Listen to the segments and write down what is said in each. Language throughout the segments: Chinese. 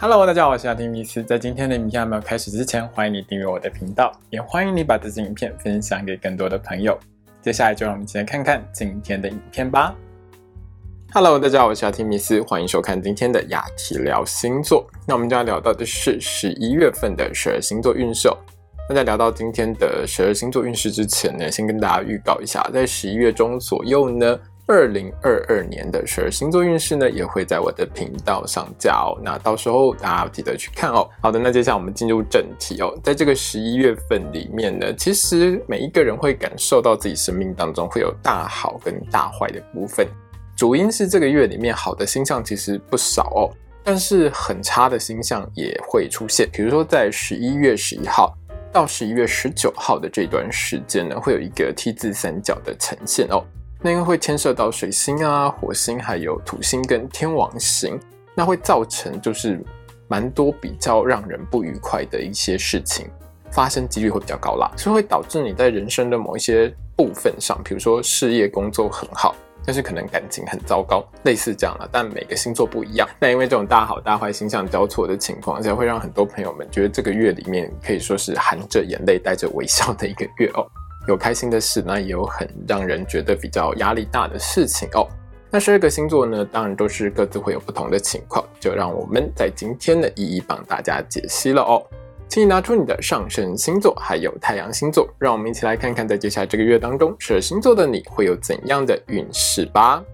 Hello，大家好，我是阿丁米斯。在今天的影片还没有开始之前，欢迎你订阅我的频道，也欢迎你把这支影片分享给更多的朋友。接下来就让我们一起来看看今天的影片吧。Hello，大家好，我是阿提米斯，欢迎收看今天的雅提聊星座。那我们就要聊到的是十一月份的十二星座运势。那在聊到今天的十二星座运势之前呢，先跟大家预告一下，在十一月中左右呢，二零二二年的十二星座运势呢，也会在我的频道上架哦。那到时候大家记得去看哦。好的，那接下来我们进入正题哦。在这个十一月份里面呢，其实每一个人会感受到自己生命当中会有大好跟大坏的部分。主因是这个月里面好的星象其实不少哦，但是很差的星象也会出现。比如说在十一月十一号。到十一月十九号的这段时间呢，会有一个 T 字三角的呈现哦。那因为会牵涉到水星啊、火星、还有土星跟天王星，那会造成就是蛮多比较让人不愉快的一些事情发生几率会比较高啦，所以会导致你在人生的某一些部分上，比如说事业工作很好。但是可能感情很糟糕，类似这样了。但每个星座不一样。那因为这种大好大坏星象交错的情况下，会让很多朋友们觉得这个月里面可以说是含着眼泪带着微笑的一个月哦。有开心的事，那也有很让人觉得比较压力大的事情哦。那十二个星座呢，当然都是各自会有不同的情况，就让我们在今天呢一一帮大家解析了哦。请你拿出你的上升星座，还有太阳星座，让我们一起来看看，在接下来这个月当中，十二星座的你会有怎样的运势吧。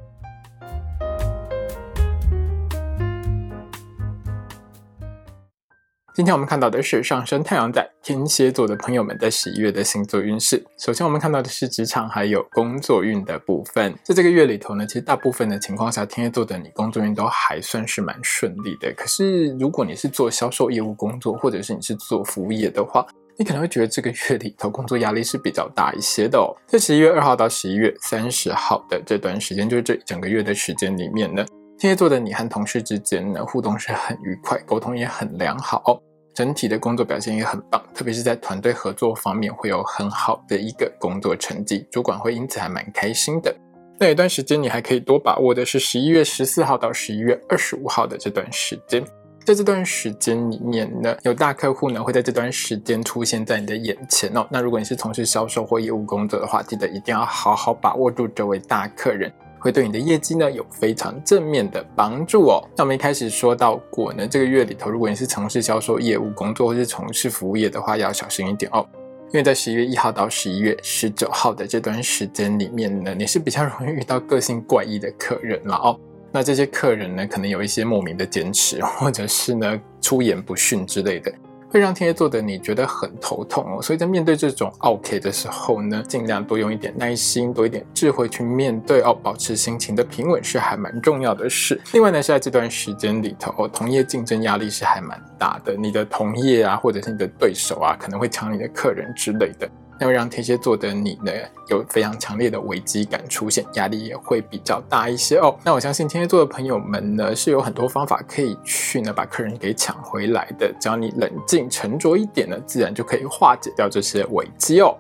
今天我们看到的是上升太阳在天蝎座的朋友们在十一月的星座运势。首先，我们看到的是职场还有工作运的部分。在这个月里头呢，其实大部分的情况下，天蝎座的你工作运都还算是蛮顺利的。可是，如果你是做销售业务工作，或者是你是做服务业的话，你可能会觉得这个月里头工作压力是比较大一些的哦。在十一月二号到十一月三十号的这段时间，就是这整个月的时间里面呢。天蝎座的你和同事之间呢互动是很愉快，沟通也很良好，整体的工作表现也很棒，特别是在团队合作方面会有很好的一个工作成绩，主管会因此还蛮开心的。那一段时间你还可以多把握的是十一月十四号到十一月二十五号的这段时间，在这段时间里面呢，有大客户呢会在这段时间出现在你的眼前哦。那如果你是从事销售或业务工作的话，记得一定要好好把握住这位大客人。会对你的业绩呢有非常正面的帮助哦。那我们一开始说到过呢，这个月里头，如果你是从事销售业务工作或是从事服务业的话，要小心一点哦。因为在十一月一号到十一月十九号的这段时间里面呢，你是比较容易遇到个性怪异的客人了哦。那这些客人呢，可能有一些莫名的坚持，或者是呢出言不逊之类的。会让天蝎座的你觉得很头痛哦，所以在面对这种 OK 的时候呢，尽量多用一点耐心，多一点智慧去面对哦，保持心情的平稳是还蛮重要的事。另外呢，是在这段时间里头，哦同业竞争压力是还蛮大的，你的同业啊，或者是你的对手啊，可能会抢你的客人之类的。那会让天蝎座的你呢有非常强烈的危机感出现，压力也会比较大一些哦。那我相信天蝎座的朋友们呢是有很多方法可以去呢把客人给抢回来的，只要你冷静沉着一点呢，自然就可以化解掉这些危机哦。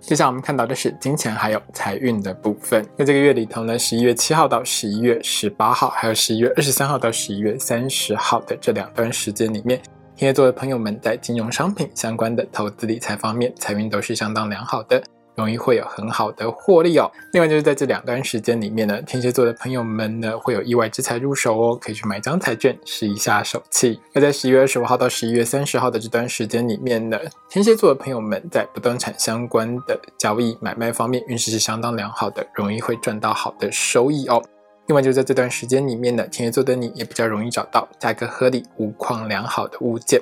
接下来我们看到的是金钱还有财运的部分，在这个月里头呢，十一月七号到十一月十八号，还有十一月二十三号到十一月三十号的这两段时间里面。天蝎座的朋友们在金融商品相关的投资理财方面，财运都是相当良好的，容易会有很好的获利哦。另外就是在这两段时间里面呢，天蝎座的朋友们呢会有意外之财入手哦，可以去买张彩券试一下手气。那在十一月二十五号到十一月三十号的这段时间里面呢，天蝎座的朋友们在不动产相关的交易买卖方面运势是相当良好的，容易会赚到好的收益哦。另外，就在这段时间里面呢，天蝎座的你也比较容易找到价格合理、无况良好的物件。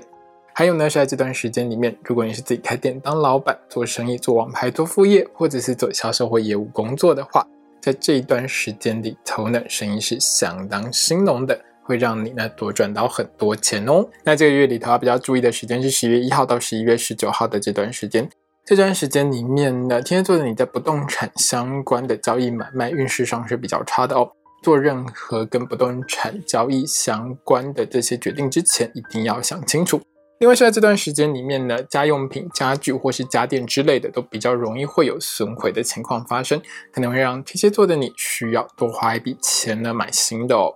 还有呢，是在这段时间里面，如果你是自己开店当老板、做生意、做网牌、做副业，或者是做销售或业务工作的话，在这一段时间里头呢，生意是相当兴隆的，会让你呢多赚到很多钱哦。那这个月里头要比较注意的时间是十月一号到十一月十九号的这段时间。这段时间里面呢，天蝎座的你在不动产相关的交易买卖运势上是比较差的哦。做任何跟不动产交易相关的这些决定之前，一定要想清楚。另外，是在这段时间里面呢，家用品、家具或是家电之类的，都比较容易会有损毁的情况发生，可能会让天蝎座的你需要多花一笔钱呢买新的哦。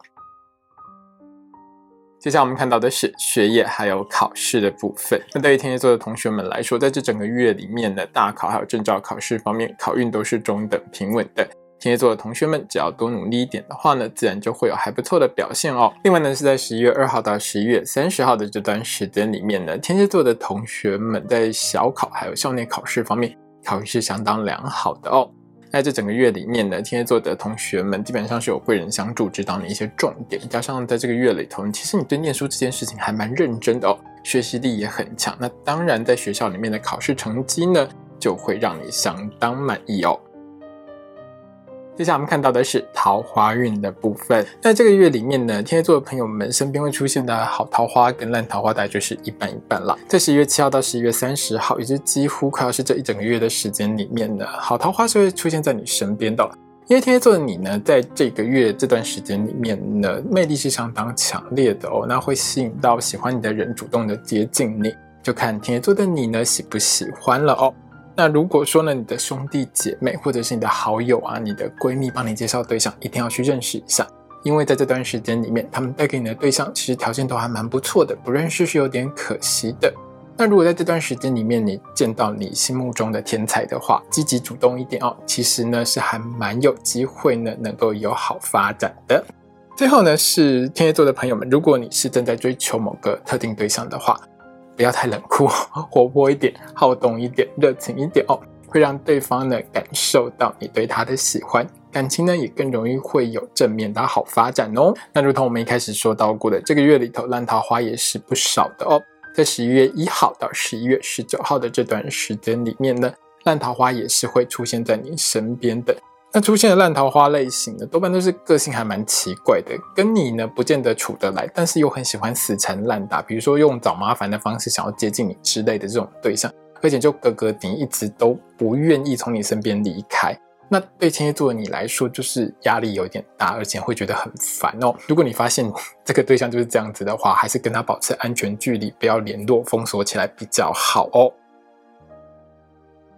接下来我们看到的是学业还有考试的部分。那对于天蝎座的同学们来说，在这整个月里面的大考还有证照考试方面，考运都是中等平稳的。天蝎座的同学们，只要多努力一点的话呢，自然就会有还不错的表现哦。另外呢，是在十一月二号到十一月三十号的这段时间里面呢，天蝎座的同学们在小考还有校内考试方面，考运是相当良好的哦。在这整个月里面呢，天蝎座的同学们基本上是有贵人相助，指导你一些重点。加上在这个月里头，其实你对念书这件事情还蛮认真的哦，学习力也很强。那当然，在学校里面的考试成绩呢，就会让你相当满意哦。接下来我们看到的是桃花运的部分。在这个月里面呢，天蝎座的朋友们身边会出现的好桃花跟烂桃花，大概就是一半一半了。在十一月七号到十一月三十号，也是几乎快要是这一整个月的时间里面呢，好桃花是会出现在你身边的。因为天蝎座的你呢，在这个月这段时间里面呢，魅力是相当强烈的哦，那会吸引到喜欢你的人主动的接近你，就看天蝎座的你呢喜不喜欢了哦。那如果说呢，你的兄弟姐妹或者是你的好友啊，你的闺蜜帮你介绍对象，一定要去认识一下，因为在这段时间里面，他们带给你的对象其实条件都还蛮不错的，不认识是有点可惜的。那如果在这段时间里面你见到你心目中的天才的话，积极主动一点哦，其实呢是还蛮有机会呢能够有好发展的。最后呢是天蝎座的朋友们，如果你是正在追求某个特定对象的话。不要太冷酷，活泼一点，好动一点，热情一点哦，会让对方呢感受到你对他的喜欢，感情呢也更容易会有正面的好发展哦。那如同我们一开始说到过的，这个月里头烂桃花也是不少的哦。在十一月一号到十一月十九号的这段时间里面呢，烂桃花也是会出现在你身边的。那出现的烂桃花类型的，多半都是个性还蛮奇怪的，跟你呢不见得处得来，但是又很喜欢死缠烂打，比如说用找麻烦的方式想要接近你之类的这种对象，而且就格格你，一直都不愿意从你身边离开。那对天蝎座的你来说，就是压力有点大，而且会觉得很烦哦。如果你发现这个对象就是这样子的话，还是跟他保持安全距离，不要联络，封锁起来比较好哦。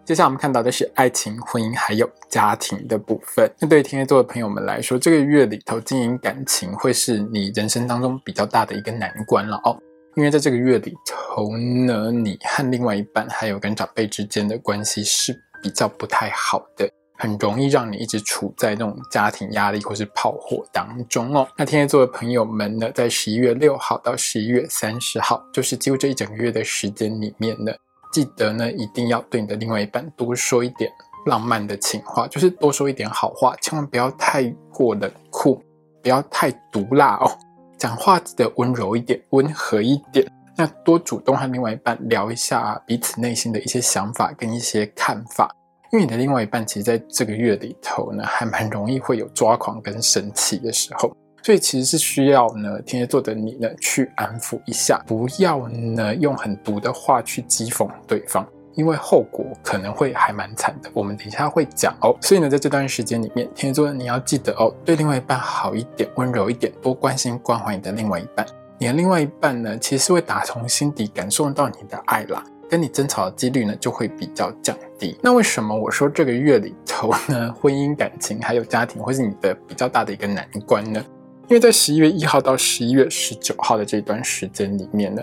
接下来我们看到的是爱情、婚姻还有家庭的部分。那对于天蝎座的朋友们来说，这个月里头经营感情会是你人生当中比较大的一个难关了哦。因为在这个月里头呢，你和另外一半还有跟长辈之间的关系是比较不太好的，很容易让你一直处在那种家庭压力或是炮火当中哦。那天蝎座的朋友们呢，在十一月六号到十一月三十号，就是几乎这一整个月的时间里面呢。记得呢，一定要对你的另外一半多说一点浪漫的情话，就是多说一点好话，千万不要太过冷酷，不要太毒辣哦。讲话记得温柔一点，温和一点。那多主动和另外一半聊一下彼此内心的一些想法跟一些看法，因为你的另外一半其实在这个月里头呢，还蛮容易会有抓狂跟生气的时候。所以其实是需要呢，天蝎座的你呢去安抚一下，不要呢用很毒的话去讥讽对方，因为后果可能会还蛮惨的。我们等一下会讲哦。所以呢，在这段时间里面，天蝎座你要记得哦，对另外一半好一点，温柔一点，多关心关怀你的另外一半。你的另外一半呢，其实会打从心底感受到你的爱啦，跟你争吵的几率呢就会比较降低。那为什么我说这个月里头呢，婚姻感情还有家庭会是你的比较大的一个难关呢？因为在十一月一号到十一月十九号的这段时间里面呢，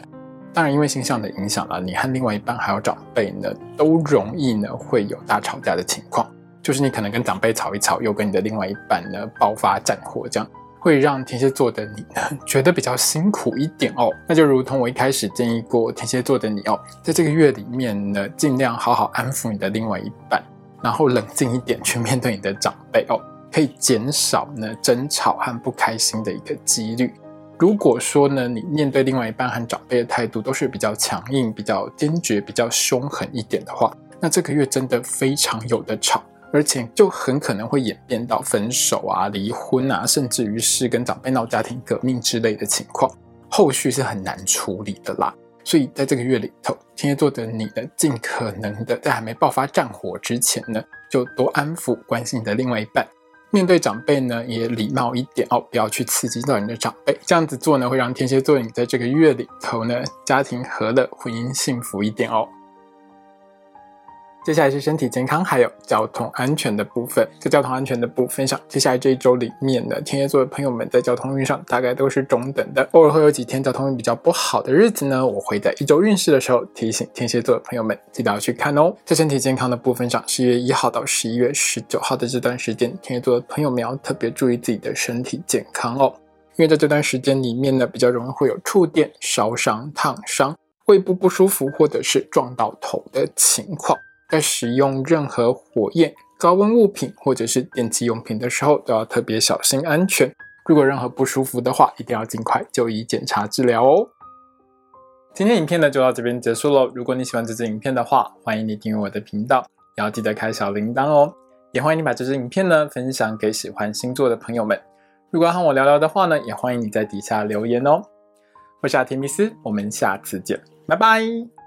当然因为星象的影响了，你和另外一半还有长辈呢，都容易呢会有大吵架的情况。就是你可能跟长辈吵一吵，又跟你的另外一半呢爆发战火，这样会让天蝎座的你呢觉得比较辛苦一点哦。那就如同我一开始建议过天蝎座的你哦，在这个月里面呢，尽量好好安抚你的另外一半，然后冷静一点去面对你的长辈哦。可以减少呢争吵和不开心的一个几率。如果说呢，你面对另外一半和长辈的态度都是比较强硬、比较坚决、比较凶狠一点的话，那这个月真的非常有的吵，而且就很可能会演变到分手啊、离婚啊，甚至于是跟长辈闹家庭革命之类的情况，后续是很难处理的啦。所以在这个月里头，天蝎座的你呢，尽可能的在还没爆发战火之前呢，就多安抚、关心你的另外一半。面对长辈呢，也礼貌一点哦，不要去刺激到你的长辈。这样子做呢，会让天蝎座你在这个月里头呢，家庭和乐，婚姻幸福一点哦。接下来是身体健康还有交通安全的部分。在交通安全的部分上，接下来这一周里面呢，天蝎座的朋友们在交通运上大概都是中等的，偶尔会有几天交通运比较不好的日子呢。我会在一周运势的时候提醒天蝎座的朋友们，记得要去看哦。在身体健康的部分上，十一月一号到十一月十九号的这段时间，天蝎座的朋友们要特别注意自己的身体健康哦，因为在这段时间里面呢，比较容易会有触电、烧伤、烫伤、胃部不舒服或者是撞到头的情况。在使用任何火焰、高温物品或者是电器用品的时候，都要特别小心安全。如果任何不舒服的话，一定要尽快就医检查治疗哦。今天影片呢就到这边结束喽。如果你喜欢这支影片的话，欢迎你订阅我的频道，也要记得开小铃铛哦。也欢迎你把这支影片呢分享给喜欢星座的朋友们。如果要和我聊聊的话呢，也欢迎你在底下留言哦。我是阿提密斯，我们下次见，拜拜。